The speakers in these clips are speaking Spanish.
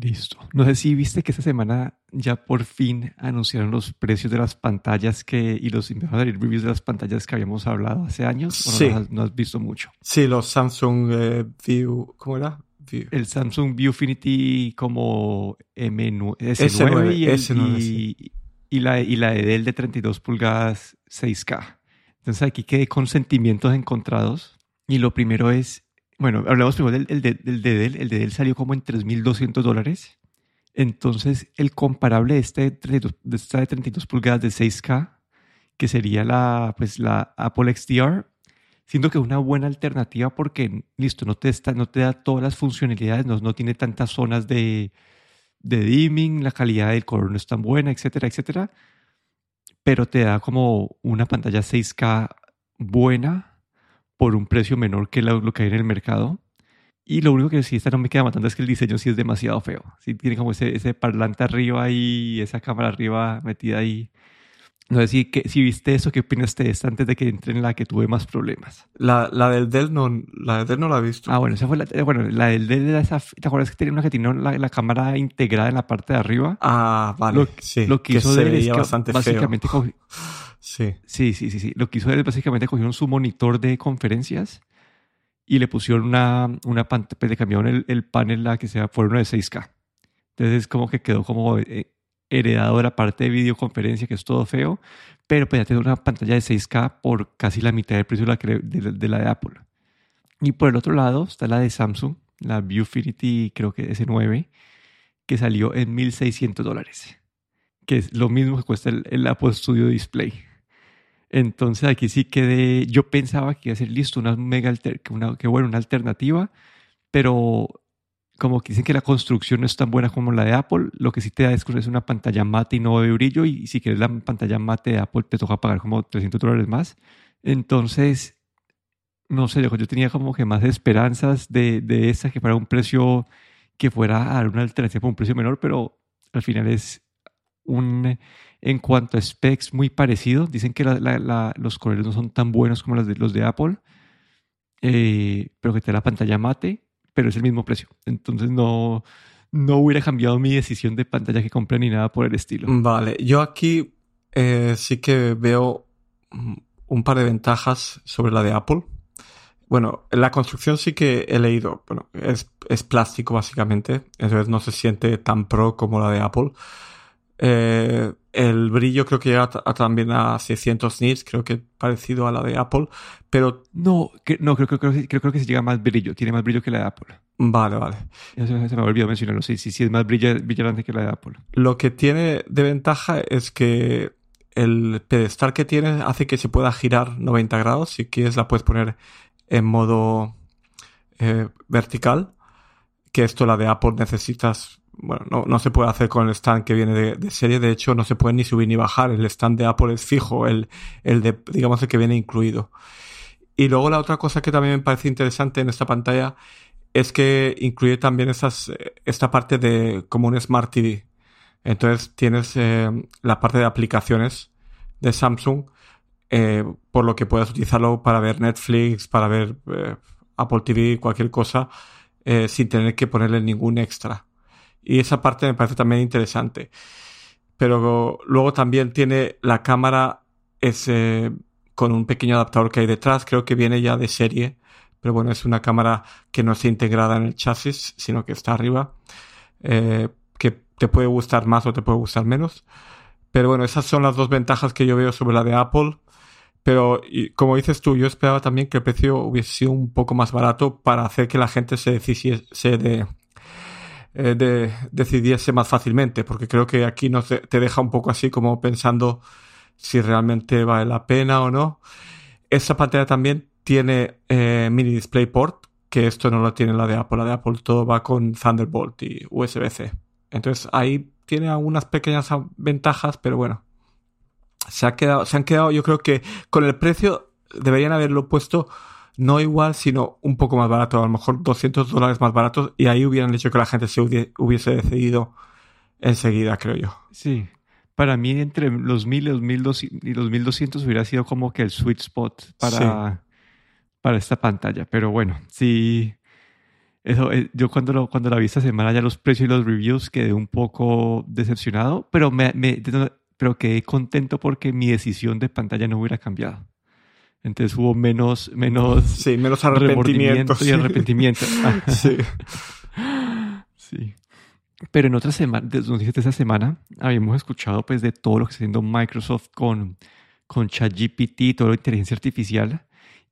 Listo. No sé si viste que esta semana ya por fin anunciaron los precios de las pantallas que y los reviews de las pantallas que habíamos hablado hace años. Sí. no, has, no has visto mucho. Sí, los Samsung eh, View, ¿cómo era? View. El Samsung Viewfinity como M9, S9, S9, y, el- S9, y- sí. y la, y la de 32 pulgadas 6K. Entonces aquí quedé con sentimientos encontrados. Y lo primero es, bueno, hablamos primero del, el de, del de Dell. El de Dell salió como en 3.200 dólares. Entonces el comparable de, este de, 32 de esta de 32 pulgadas de 6K, que sería la, pues, la Apple XDR, siento que es una buena alternativa porque, listo, no te, está, no te da todas las funcionalidades, no, no tiene tantas zonas de, de dimming, la calidad del color no es tan buena, etcétera, etcétera. Pero te da como una pantalla 6K buena por un precio menor que lo, que hay en el mercado. Y lo único que sí, esta no me queda matando es que el diseño sí es demasiado feo. Sí tiene como ese, ese parlante arriba y esa cámara arriba metida ahí. No sé si, que, si viste eso, ¿qué opinaste de esta antes de que entre en la que tuve más problemas? La, la del Dell no, la del Dell no la he visto. Ah, bueno, esa fue la, eh, bueno, la del Dell era esa, ¿te acuerdas que tenía una que tenía la, la cámara integrada en la parte de arriba? Ah, vale. lo, sí, lo que hizo se Dell es veía que bastante básicamente feo. cogi- Sí. Sí, sí, sí, sí. Lo que hizo es básicamente cogieron su monitor de conferencias y le pusieron una, una pantalla, pues le cambiaron el, el panel a que sea por uno de 6K. Entonces como que quedó como eh, heredado de la parte de videoconferencia, que es todo feo, pero pues ya tiene una pantalla de 6K por casi la mitad del precio de la, de, Apple. Y por el otro lado está la de Samsung, la Viewfinity, creo que S9, que salió en 1.600 dólares, que es lo mismo que cuesta el, Apple Studio Display. Entonces aquí sí quedé, yo pensaba que iba a ser listo, una mega alter, que bueno, una alternativa, pero como dicen que la construcción no es tan buena como la de Apple, lo que sí te da es, es una pantalla mate y no de brillo, y si quieres la pantalla mate de Apple te toca pagar como 300 dólares más. Entonces, no sé, yo yo tenía como que más esperanzas de, de esa que fuera un precio que fuera a dar una alternativa por un precio menor, pero al final es un, en cuanto a specs, muy parecido. Dicen que la- la- la- los colores no son tan buenos como los de, los de Apple, eh, pero que te da la pantalla mate, pero es el mismo precio. Entonces no, no hubiera cambiado mi decisión de pantalla que compré ni nada por el estilo. Vale, yo aquí eh, sí que veo un par de ventajas sobre la de Apple. Bueno, la construcción sí que he leído. Bueno, es, es plástico básicamente, entonces no se siente tan pro como la de Apple. Eh, el brillo creo que llega a- a también a 600 nits, creo que parecido a la de Apple, pero No, que, no creo, creo, creo, que- creo, que se llega más brillo, tiene más brillo que la de Apple. vale, vale. Se me olvidó mencionarlo, sí, sí, sí, es más brilla- brillante que la de Apple. Lo que tiene de ventaja es que el pedestal que tiene hace que se pueda girar 90 grados. Si quieres la puedes poner en modo eh, vertical. Que esto la de Apple necesitas... Bueno, no, no se puede hacer con el stand que viene de, serie. De hecho, no se puede ni subir ni bajar. El stand de Apple es fijo. El, el de, digamos, el que viene incluido. Y luego la otra cosa que también me parece interesante en esta pantalla es que incluye también eh, esta parte de como un Smart TV. Entonces tienes eh, la parte de aplicaciones de Samsung, eh, por lo que puedas utilizarlo para ver Netflix, para ver Apple TV, cualquier cosa, sin tener que ponerle ningún extra. Y esa parte me parece también interesante. Pero luego también tiene la cámara es, eh, con un pequeño adaptador que hay detrás, creo que viene ya de serie, pero bueno, es una cámara que no está integrada en el chasis, sino que está arriba, eh, que te puede gustar más o te puede gustar menos. Pero bueno, esas son las dos ventajas que yo veo sobre la de Apple. Pero como dices tú, yo esperaba también que el precio hubiese sido un poco más barato para hacer que la gente se decidiese se de, eh, de- decidiese más fácilmente, porque creo que aquí nos te deja un poco así como pensando si realmente vale la pena o no. Esa pantalla también tiene eh, mini DisplayPort, que esto no lo tiene la de Apple. La de Apple todo va con Thunderbolt y USB-C. Entonces ahí tiene algunas pequeñas ventajas, pero bueno. Se, ha quedado, se han quedado, yo creo que con el precio deberían haberlo puesto no igual, sino un poco más barato, a lo mejor 200 dólares más baratos, y ahí hubieran hecho que la gente se hubie- hubiese decidido enseguida, creo yo. Sí. Para mí, entre los 1000 y los 1200, y los 1200 hubiera sido como que el sweet spot para, para esta pantalla. Pero bueno, sí. Eso, eh, yo cuando, lo, cuando la vi esta semana ya los precios y los reviews quedé un poco decepcionado, pero, me, me, pero quedé contento porque mi decisión de pantalla no hubiera cambiado. Entonces hubo menos, menos, sí, menos arrepentimiento y arrepentimiento. sí. sí. Pero en otras semanas, de esa semana, habíamos escuchado pues de todo lo que está haciendo Microsoft con, con ChatGPT toda la inteligencia artificial.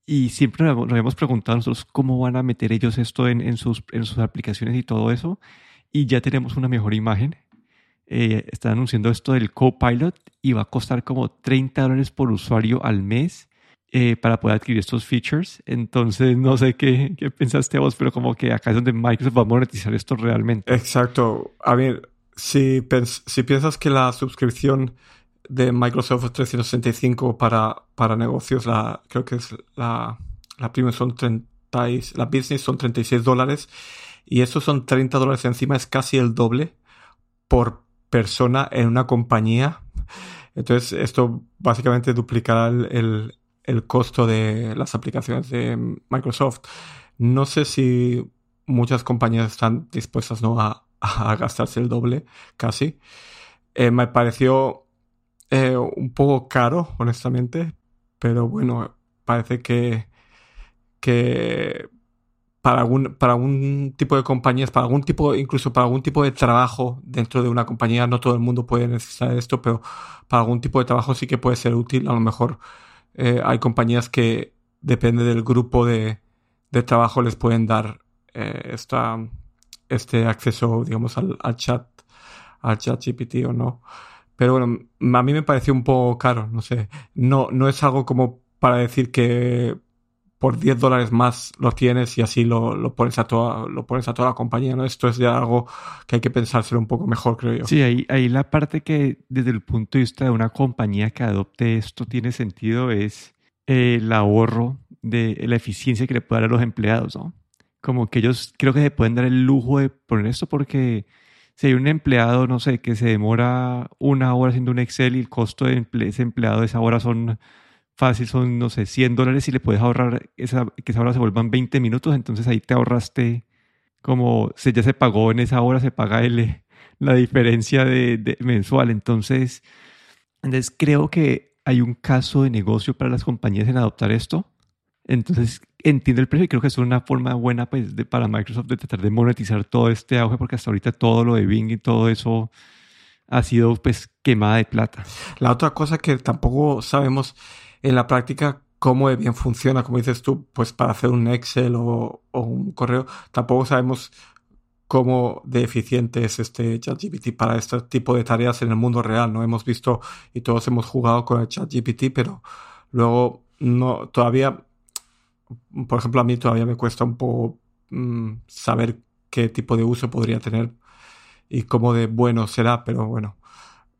Y siempre nos habíamos preguntado nosotros cómo van a meter ellos esto en, en, sus, en sus aplicaciones y todo eso. Y ya tenemos una mejor imagen. Eh, están anunciando esto del Copilot y va a costar como 30 dólares por usuario al mes eh, para poder adquirir estos features. Entonces, no sé qué, qué pensaste vos, pero como que acá es donde Microsoft va a monetizar esto realmente. Exacto. A ver, si, si piensas que la suscripción de Microsoft 365 para, para negocios, la, creo que es la, la premium son 30, la business son 36 dólares y esos son 30 dólares encima, es casi el doble por persona en una compañía. Entonces esto básicamente duplicará el, el, costo de las aplicaciones de Microsoft. No sé si muchas compañías están dispuestas ¿no? a, gastarse el doble, casi. Eh, me pareció eh, un poco caro, honestamente, pero bueno, parece que, que para algún, para algún tipo de compañías, para algún tipo, incluso para algún tipo de trabajo dentro de una compañía, no todo el mundo puede necesitar esto, pero para algún tipo de trabajo sí que puede ser útil. A lo mejor eh, hay compañías que, depende del grupo de, de trabajo, les pueden dar eh, esta, este acceso, digamos, al, al chat, al chat GPT o no. Pero bueno, a mí me pareció un poco caro, no sé. No, no es algo como para decir que por 10 dólares más lo tienes y así lo, lo, pones a toda, lo pones a toda la compañía, ¿no? Esto es ya algo que hay que pensárselo un poco mejor, creo yo. Sí, ahí, ahí la parte que desde el punto de vista de una compañía que adopte esto tiene sentido es el ahorro de la eficiencia que le puede dar a los empleados, ¿no? Como que ellos creo que se pueden dar el lujo de poner esto porque si hay un empleado, no sé, que se demora una hora haciendo un Excel y el costo de ese empleado de esa hora son fácil, son, no sé, 100 dólares y le puedes ahorrar esa, que esa hora se vuelvan 20 minutos, entonces ahí te ahorraste como si ya se pagó en esa hora, se paga el, la diferencia de, mensual. Entonces, entonces, creo que hay un caso de negocio para las compañías en adoptar esto. Entonces, entiendo el precio y creo que es una forma buena pues, de, para Microsoft de tratar de monetizar todo este auge, porque hasta ahorita todo lo de Bing y todo eso ha sido pues quemada de plata. La otra cosa que tampoco sabemos en la práctica cómo bien funciona, como dices tú, pues para hacer un Excel o, un correo, tampoco sabemos cómo de eficiente es este ChatGPT para este tipo de tareas en el mundo real. No hemos visto y todos hemos jugado con el ChatGPT, pero luego no todavía por ejemplo, a mí todavía me cuesta un poco mm, saber qué tipo de uso podría tener y cómo de bueno será, pero bueno,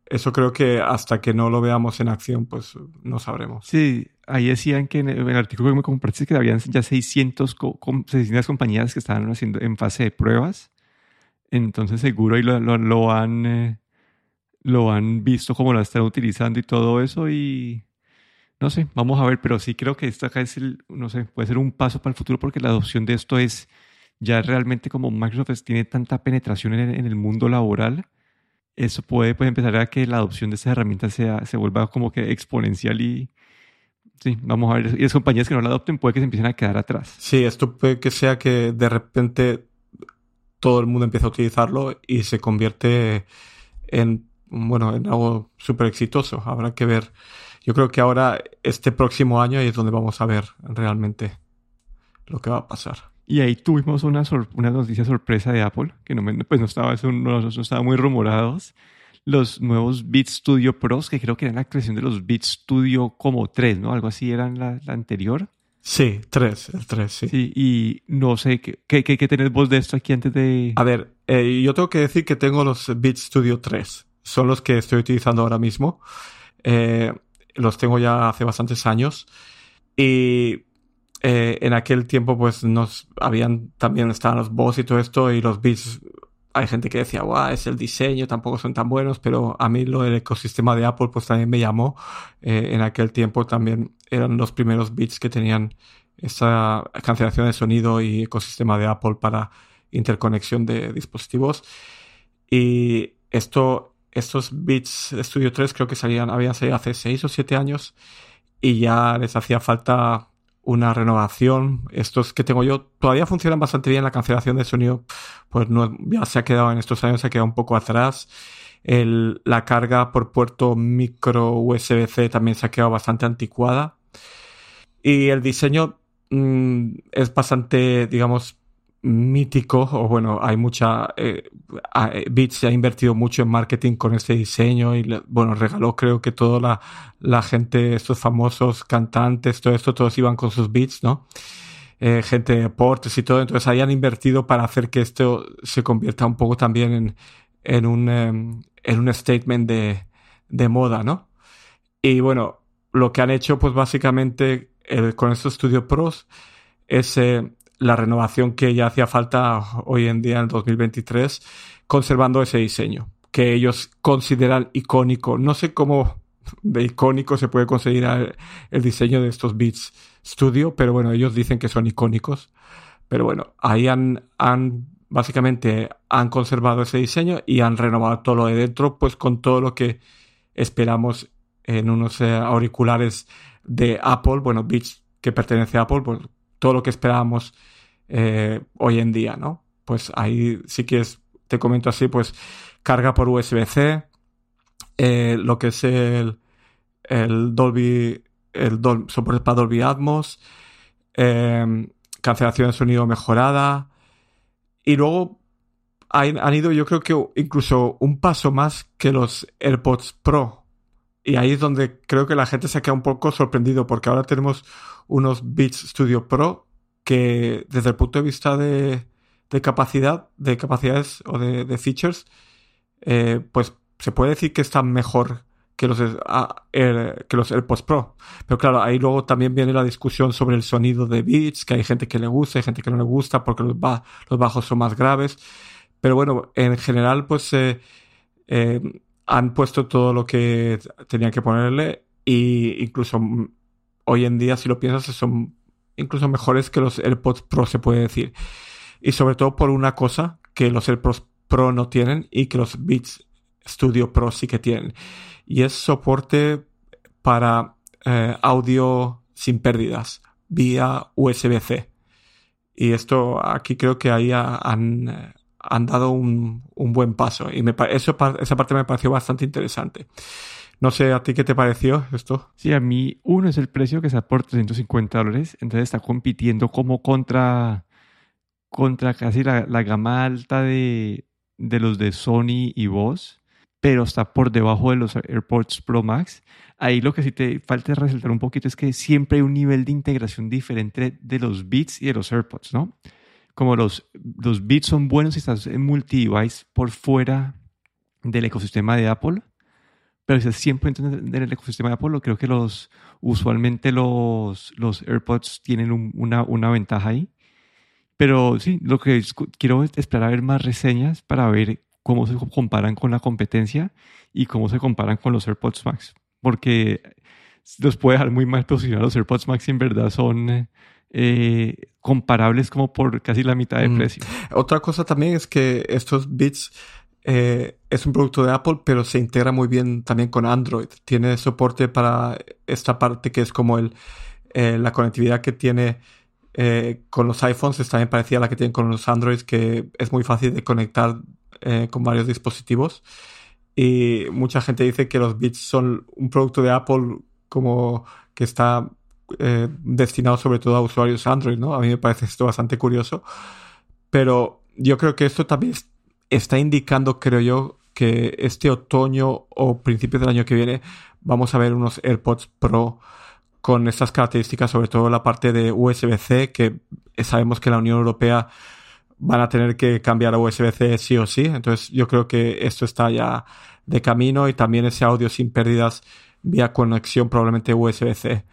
eso creo que hasta que no lo veamos en acción, pues no sabremos. Sí, ahí decían que en el, artículo que me compartiste que habían ya 600, 600 compañías que estaban haciendo en fase de pruebas. Entonces seguro ahí lo, lo, han, eh, lo han visto como lo están utilizando y todo eso y no sé, vamos a ver, pero sí creo que esto acá es el, no sé, puede ser un paso para el futuro porque la adopción de esto es ya realmente como Microsoft tiene tanta penetración en, el mundo laboral, eso puede, puede, empezar a que la adopción de estas herramientas sea, se vuelva como que exponencial y sí, vamos a ver, y las compañías que no la adopten puede que se empiecen a quedar atrás. Sí, esto puede que sea que de repente todo el mundo empieza a utilizarlo y se convierte en, bueno, en algo súper exitoso. Habrá que ver yo creo que ahora, este próximo año, es donde vamos a ver realmente lo que va a pasar. Y ahí tuvimos una, una noticia sorpresa de Apple, que no, pues no, estaba, no, no estaba muy rumorados. Los nuevos Beat Studio Pros, que creo que eran la creación de los Beat Studio como 3, ¿no? Algo así eran la, la anterior. Sí, 3, el 3, sí. sí. y no sé, ¿qué, qué, qué tenés vos de esto aquí antes de...? A ver, eh, yo tengo que decir que tengo los Beat Studio 3. Son los que estoy utilizando ahora mismo. Eh, los tengo ya hace bastantes años. Y eh, en aquel tiempo, pues nos habían también estaban los boss y todo esto, y los beats. Hay gente que decía, guau, es el diseño, tampoco son tan buenos, pero a mí lo del ecosistema de Apple, pues también me llamó. Eh, en aquel tiempo también eran los primeros beats que tenían esa cancelación de sonido y ecosistema de Apple para interconexión de dispositivos. Y esto, estos Beats Studio 3 creo que salían, habían salido hace 6 o 7 años y ya les hacía falta una renovación. Estos que tengo yo todavía funcionan bastante bien. La cancelación de sonido, pues no, ya se ha quedado en estos años, se ha quedado un poco atrás. El, la carga por puerto micro USB-C también se ha quedado bastante anticuada. Y el diseño mm, es bastante, digamos, mítico, o bueno, hay mucha, eh, eh, Beats se ha invertido mucho en marketing con este diseño y, bueno, regaló creo que toda la, la, gente, estos famosos cantantes, todo esto, todos iban con sus Beats, ¿no? Eh, gente de deportes y todo, entonces ahí han invertido para hacer que esto se convierta un poco también en, en un, em, en un statement de, de moda, ¿no? Y bueno, lo que han hecho, pues básicamente con estos Studio Pros es la renovación que ya hacía falta hoy en día en 2023, conservando ese diseño que ellos consideran icónico. No sé cómo de icónico se puede conseguir el diseño de estos Beats Studio, pero bueno, ellos dicen que son icónicos. Pero bueno, ahí han, han básicamente han conservado ese diseño y han renovado todo lo de dentro, pues con todo lo que esperamos en unos eh, auriculares de Apple, bueno, Beats que pertenece a Apple, pues todo lo que esperábamos eh, hoy en día, ¿no? Pues ahí sí que es, te comento así, pues carga por USB-C, eh, lo que es el, el Dolby, el soporte para Dolby Atmos, em, cancelación de sonido mejorada, y luego han, ido yo creo que incluso un paso más que los AirPods Pro. Y ahí es donde creo que la gente se queda un poco sorprendido porque ahora tenemos unos Beats Studio Pro que desde el punto de vista de, capacidad, de capacidades o de, features, eh, pues se puede decir que están mejor que los, que los AirPods Pro. Pero claro, ahí luego también viene la discusión sobre el sonido de Beats, que hay gente que le gusta, hay gente que no le gusta porque los, los bajos son más graves. Pero bueno, en general, pues eh, eh, han puesto todo lo que tenían que ponerle e incluso hoy en día, si lo piensas, son incluso mejores que los AirPods Pro, se puede decir. Y sobre todo por una cosa que los AirPods Pro no tienen y que los Beats Studio Pro sí que tienen. Y es soporte para eh, audio sin pérdidas vía USB-C. Y esto aquí creo que ahí han, han dado un, un, buen paso. Y me, eso, esa parte me pareció bastante interesante. No sé, ¿a ti qué te pareció esto? Sí, a mí uno es el precio que está por 350 dólares, entonces está compitiendo como contra, contra casi la, gama alta de, de, los de Sony y Bose, pero está por debajo de los AirPods Pro Max. Ahí lo que sí te falta resaltar un poquito es que siempre hay un nivel de integración diferente de los Beats y de los AirPods, ¿no? Como los, los Beats son buenos si estás en multi-device por fuera del ecosistema de Apple, pero si siempre en el ecosistema de Apple, creo que los usualmente los, los AirPods tienen una, una ventaja ahí. Pero sí, lo que quiero es esperar a ver más reseñas para ver cómo se comparan con la competencia y cómo se comparan con los AirPods Max. Porque los puede dejar muy mal posicionados. Los AirPods Max en verdad son eh, comparables como por casi la mitad de mm. precio. Otra cosa también es que estos bits eh, es un producto de Apple, pero se integra muy bien también con Android. Tiene soporte para esta parte que es como el, eh, la conectividad que tiene eh, con los iPhones, es también parecida a la que tienen con los Androids, que es muy fácil de conectar con varios dispositivos. Y mucha gente dice que los Beats son un producto de Apple como que está destinado sobre todo a usuarios Android, ¿no? A mí me parece esto bastante curioso. Pero yo creo que esto también está indicando, creo yo, que este otoño o principios del año que viene vamos a ver unos AirPods Pro con estas características, sobre todo la parte de USB-C, que sabemos que la Unión Europea van a tener que cambiar a USB-C sí o sí. Entonces yo creo que esto está ya de camino y también ese audio sin pérdidas vía conexión probablemente USB-C.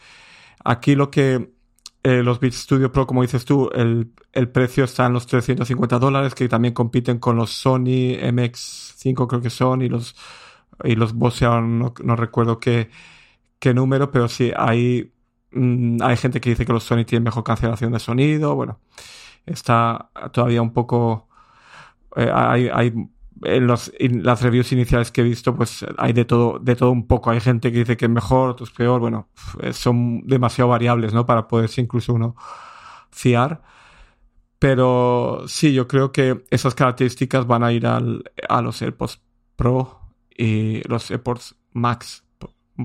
Aquí lo que eh, los Beats Studio Pro, como dices tú, el, precio está en los 350 dólares, que también compiten con los Sony MX5, creo que son, y los, y los Bose, no, no recuerdo qué, qué número, pero sí, ahí Mm, hay gente que dice que los Sony tienen mejor cancelación de sonido. Bueno, está todavía un poco. Eh, hay, hay en, los, las reviews iniciales que he visto, pues hay de todo, de todo un poco. Hay gente que dice que es mejor, otros peor. Bueno, son demasiado variables, ¿no? Para poderse incluso uno fiar. Pero sí, yo creo que esas características van a ir al, a los AirPods Pro y los AirPods Max.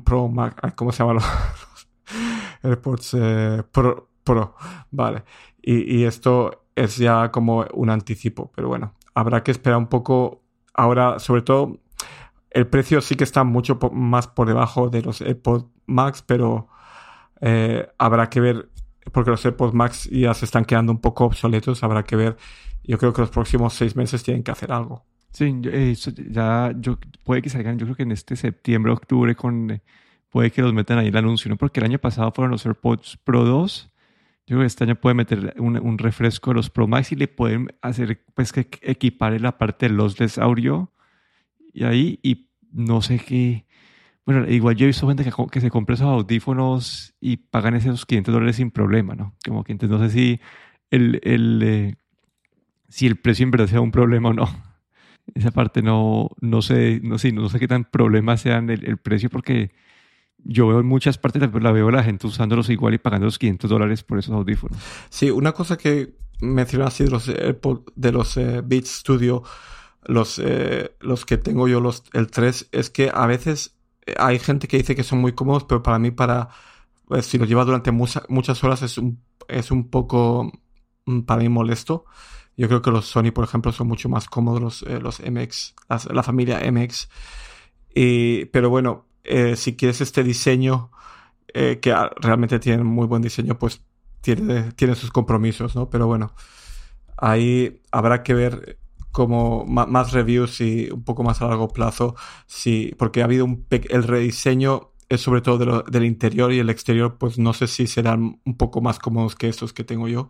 Pro, Max, ¿cómo se llaman los AirPods eh, Pro, Pro? Vale. Y, y esto es ya como un anticipo, pero bueno, habrá que esperar un poco. Ahora, sobre todo, el precio sí que está mucho más por debajo de los AirPods Max, pero eh, habrá que ver porque los AirPods Max ya se están quedando un poco obsoletos, habrá que ver. Yo creo que los próximos seis meses tienen que hacer algo. Sí, eh, ya yo, puede que salgan, yo creo que en este septiembre, octubre, con, eh, puede que los metan ahí el anuncio, ¿no? Porque el año pasado fueron los AirPods Pro 2. Yo creo que este año puede meter un, un refresco a los Pro Max y le pueden hacer, pues, que equipar en la parte de lossless audio y ahí, y no sé qué bueno, igual yo he visto gente que, que se compra esos audífonos y pagan esos 500 dólares sin problema, ¿no? Como que entonces no sé si el, el, eh, si el precio en verdad sea un problema o no. Esa parte no, no sé, no sé, no sé qué tan problema sean el, el precio porque yo veo en muchas partes, la veo la gente usándolos igual y pagando los 500 dólares por esos audífonos. Sí, una cosa que mencionas así de los, de los eh, Beats Studio, los, eh, los que tengo yo, los, el 3, es que a veces hay gente que dice que son muy cómodos, pero para mí, para pues, si los lleva durante muchas horas, es un, es un poco mm, para mí molesto. Yo creo que los Sony, por ejemplo, son mucho más cómodos los, eh, los MX, la familia MX. Y, pero bueno, eh, si quieres este diseño, eh, que realmente tiene muy buen diseño, pues tiene, tiene sus compromisos, ¿no? Pero bueno, ahí habrá que ver como más reviews y un poco más a largo plazo, sí, porque ha habido un el rediseño es sobre todo del interior y el exterior, pues no sé si serán un poco más cómodos que estos que tengo yo.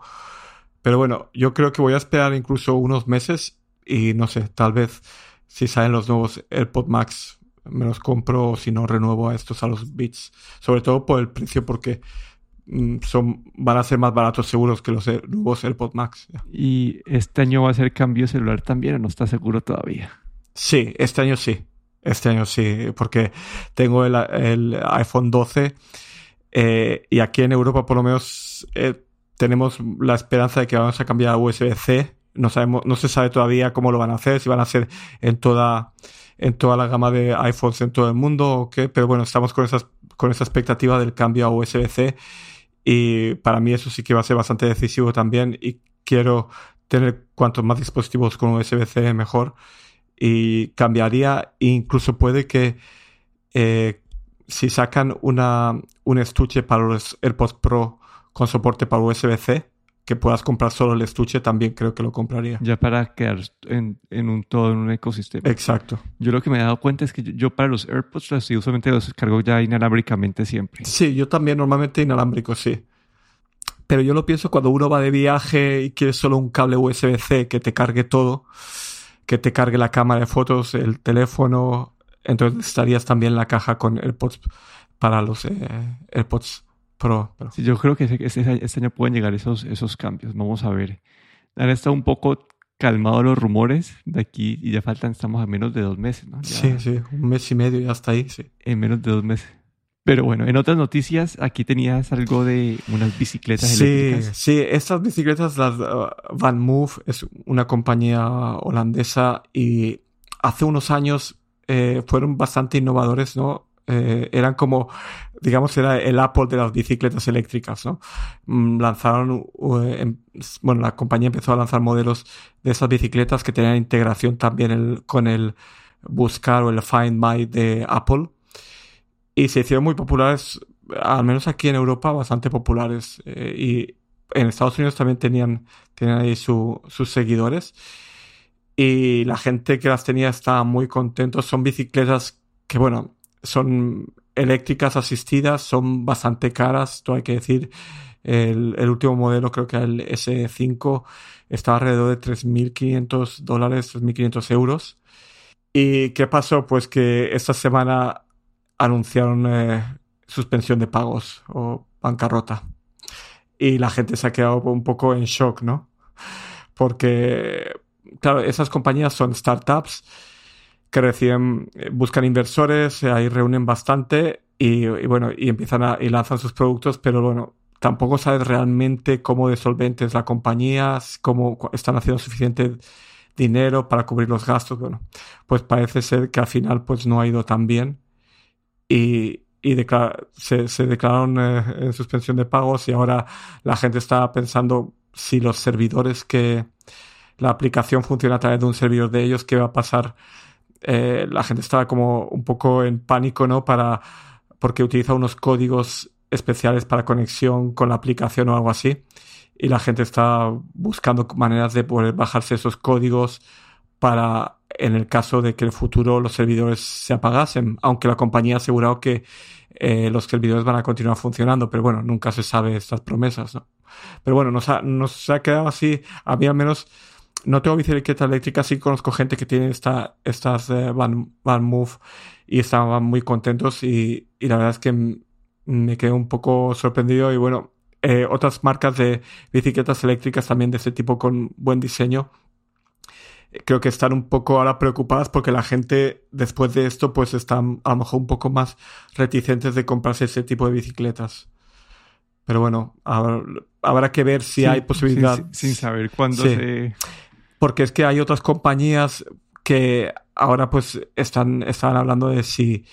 Pero bueno, yo creo que voy a esperar incluso unos meses y no sé, tal vez si salen los nuevos AirPod Max me los compro o si no renuevo a estos a los Beats. Sobre todo por el precio porque Mm, son, van a ser más baratos seguros que los nuevos AirPods Max. ¿Y este año va a ser cambio celular también o no está seguro todavía? Sí, este año sí. Este año sí, porque tengo el, iPhone 12 eh, y aquí en Europa por lo menos eh, tenemos la esperanza de que vamos a cambiar a USB-C. No, sabemos, no se sabe todavía cómo lo van a hacer, si van a hacer en toda, en toda la gama de iPhones en todo el mundo o qué, pero bueno, estamos con, esas, con esa expectativa del cambio a USB-C y para mí eso sí que va a ser bastante decisivo también y quiero tener cuantos más dispositivos con USB-C mejor y cambiaría. Incluso puede que eh, si sacan una, un estuche para los AirPods Pro con soporte para USB-C que puedas comprar solo el estuche, también creo que lo compraría. Ya para quedar en, en un todo, en un ecosistema. Exacto. Yo lo que me he dado cuenta es que yo, para los AirPods los usualmente los cargo ya inalámbricamente siempre. Sí, yo también normalmente inalámbrico, sí. Pero yo lo pienso cuando uno va de viaje y quiere solo un cable USB-C que te cargue todo, que te cargue la cámara de fotos, el teléfono, entonces estarías también la caja con AirPods para los eh, AirPods Pro. Sí, yo creo que este, este, año pueden llegar esos, esos cambios. Vamos a ver. Han estado un poco calmados los rumores de aquí y ya faltan, estamos a menos de dos meses, ¿no? sí, sí, un mes y medio ya está ahí, sí. En menos de dos meses. Pero bueno, en otras noticias, aquí tenías algo de unas bicicletas sí, eléctricas. Sí, estas bicicletas, las uh, Van Move, es una compañía holandesa y hace unos años eh, fueron bastante innovadores, ¿no? Eh, eran como, digamos, era el Apple de las bicicletas eléctricas, ¿no? Mm, lanzaron, em, bueno, la compañía empezó a lanzar modelos de esas bicicletas que tenían integración también con el Buscar o el Find My de Apple. Y se hicieron muy populares, al menos aquí en Europa, bastante populares. Eh, y en Estados Unidos también tenían, tenían ahí sus seguidores. Y la gente que las tenía estaba muy contentos. Son bicicletas que, bueno, son eléctricas asistidas, son bastante caras, todo hay que decir. El, último modelo, creo que el S5, estaba alrededor de 3.500 dólares, 3.500 euros. ¿Y qué pasó? Pues que esta semana anunciaron eh, suspensión de pagos o bancarrota. Y la gente se ha quedado un poco en shock, ¿no? Porque, claro, esas compañías son startups que reciben, eh, buscan inversores, ahí reúnen bastante y, bueno, y empiezan a, y lanzan sus productos, pero bueno, tampoco sabes realmente cómo de solvente es la compañía, cómo están haciendo suficiente dinero para cubrir los gastos. Bueno, pues parece ser que al final pues no ha ido tan bien y, y se, se, declararon eh, en suspensión de pagos y ahora la gente está pensando si los servidores que la aplicación funciona a través de un servidor de ellos, ¿qué va a pasar? Eh, la gente estaba como un poco en pánico, ¿no? Para, porque utiliza unos códigos especiales para conexión con la aplicación o algo así. Y la gente está buscando maneras de poder bajarse esos códigos para, en el caso de que el futuro los servidores se apagasen, aunque la compañía ha asegurado que eh, los servidores van a continuar funcionando, pero bueno, nunca se sabe estas promesas, ¿no? Pero bueno, nos ha, nos ha quedado así, a mí al menos no tengo bicicleta eléctrica, sí conozco gente que tiene esta, estas eh, van, van, Move y estaban muy contentos y, y, la verdad es que me quedé un poco sorprendido y bueno, eh, otras marcas de bicicletas eléctricas también de ese tipo con buen diseño creo que están un poco ahora preocupadas porque la gente después de esto pues están a lo mejor un poco más reticentes de comprarse ese tipo de bicicletas. Pero bueno, habrá, que ver si hay posibilidad. Sin, saber cuándo se porque es que hay otras compañías que ahora pues están, están hablando de si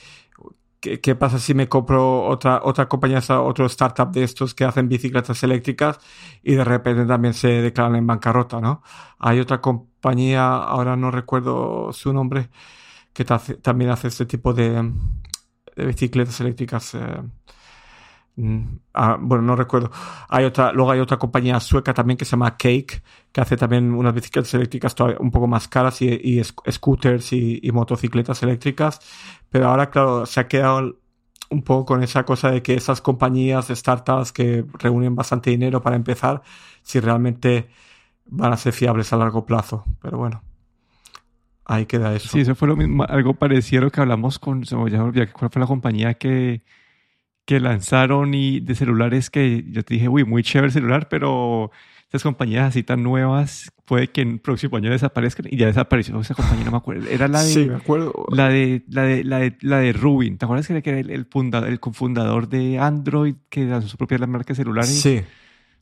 ¿Qué, pasa si me compro otra, otra compañía, otro startup de estos que hacen bicicletas eléctricas y de repente también se declaran en bancarrota, ¿no? Hay otra compañía, ahora no recuerdo su nombre, que también hace este tipo de, de bicicletas eléctricas. Eh, ah, bueno, no recuerdo. Hay otra, luego hay otra compañía sueca también que se llama Cake, que hace también unas bicicletas eléctricas un poco más caras y, scooters y, motocicletas eléctricas. Pero ahora, claro, se ha quedado un poco con esa cosa de que esas compañías startups que reúnen bastante dinero para empezar, si realmente van a ser fiables a largo plazo. Pero bueno, ahí queda eso. Sí, eso fue lo mismo, algo parecido que hablamos con, cuál fue la compañía que que lanzaron y de celulares que yo te dije, uy, muy chévere el celular, pero estas compañías así tan nuevas puede que en el próximo año desaparezcan y ya desapareció esa compañía, no me acuerdo. Era la de, sí, me acuerdo. La de, la de, la de, la de Rubin. ¿Te acuerdas que era el, el, fundador, el cofundador de Android que lanzó su propia marca de celulares? Sí.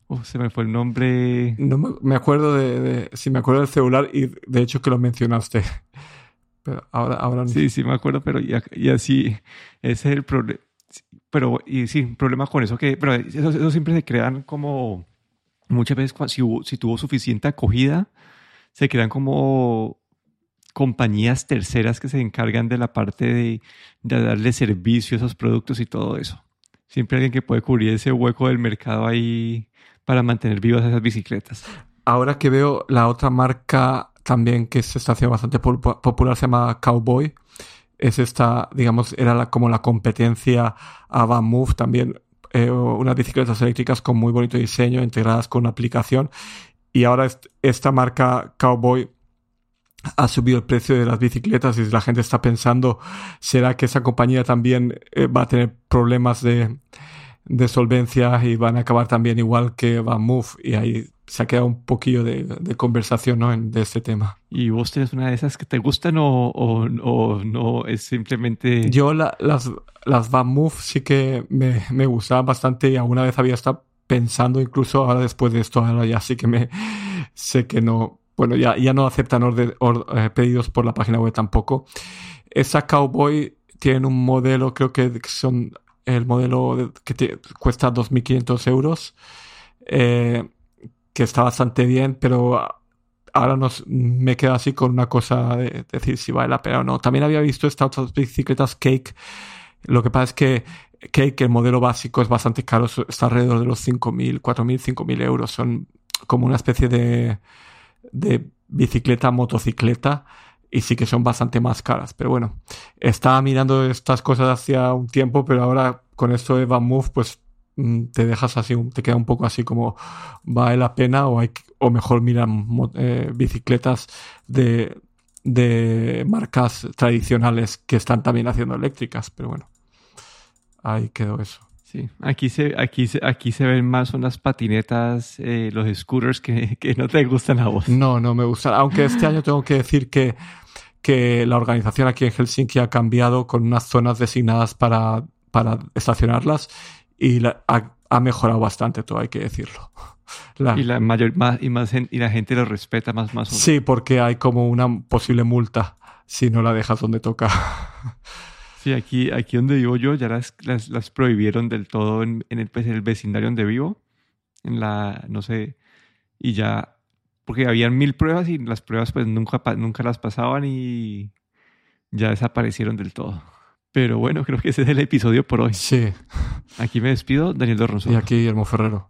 Oh, se me fue el nombre. No me, acuerdo de, de, sí me acuerdo del celular y de hecho que lo mencionaste. Pero ahora, ahora no. Sí, sí me acuerdo, pero y, y así, ese es el problema pero y sí, problema con eso que, pero eso, siempre se crean como, muchas veces si, si tuvo suficiente acogida, se crean como compañías terceras que se encargan de la parte de, de darle servicio a esos productos y todo eso. Siempre alguien que puede cubrir ese hueco del mercado ahí para mantener vivas esas bicicletas. Ahora que veo la otra marca también que se está haciendo bastante popular, se llama Cowboy es esta, digamos, era como la competencia a Van Move también, eh, unas bicicletas eléctricas con muy bonito diseño, integradas con una aplicación. Y ahora esta marca Cowboy ha subido el precio de las bicicletas y la gente está pensando, ¿será que esa compañía también eh, va a tener problemas de, de solvencia y van a acabar también igual que Van Move? Y ahí se ha quedado un poquillo de, conversación ¿no? en, de este tema. ¿Y vos tenés una de esas que te gustan o, o, no es simplemente...? Yo las, las Van Move sí que me, me gustaban bastante y alguna vez había estado pensando incluso ahora después de esto, ahora ya sí que me sé que no... Bueno, ya, ya no aceptan orden, eh, pedidos por la página web tampoco. Esa Cowboy tiene un modelo, creo que son el modelo que te, cuesta 2.500 euros. Eh, que está bastante bien, pero ahora nos, me quedo así con una cosa de, decir si vale la pena o no. También había visto estas otras bicicletas Cake. Lo que pasa es que Cake, el modelo básico, es bastante caro, está alrededor de los 5.000, 4.000, 5.000 euros. Son como una especie de, de bicicleta, motocicleta, y sí que son bastante más caras. Pero bueno, estaba mirando estas cosas hacía un tiempo, pero ahora con esto de Van Move, pues Mm, te dejas así, te queda un poco así como vale la pena o hay o mejor miran eh, bicicletas de, de marcas tradicionales que están también haciendo eléctricas, pero bueno, ahí quedó eso. Sí, aquí se, aquí se, aquí se ven más unas patinetas, eh, los scooters que, que no te gustan a vos. No, no me gustan. Aunque este año tengo que decir que, que la organización aquí en Helsinki ha cambiado con unas zonas designadas para, para estacionarlas y la- ha, ha mejorado bastante todo, hay que decirlo. La- Y la mayor más, y más y la gente lo respeta más más. sí, porque hay como una posible multa si no la dejas donde toca. Sí, aquí, aquí donde vivo yo ya las, las, las prohibieron del todo en, en el, pues, en el vecindario donde vivo. En la, no sé, y ya, porque habían mil pruebas y las pruebas pues nunca, nunca las pasaban y ya desaparecieron del todo. Pero bueno, creo que ese es el episodio por hoy. Sí, Aquí me despido, Daniel y Dorronzolo. aquí Guillermo Ferrero.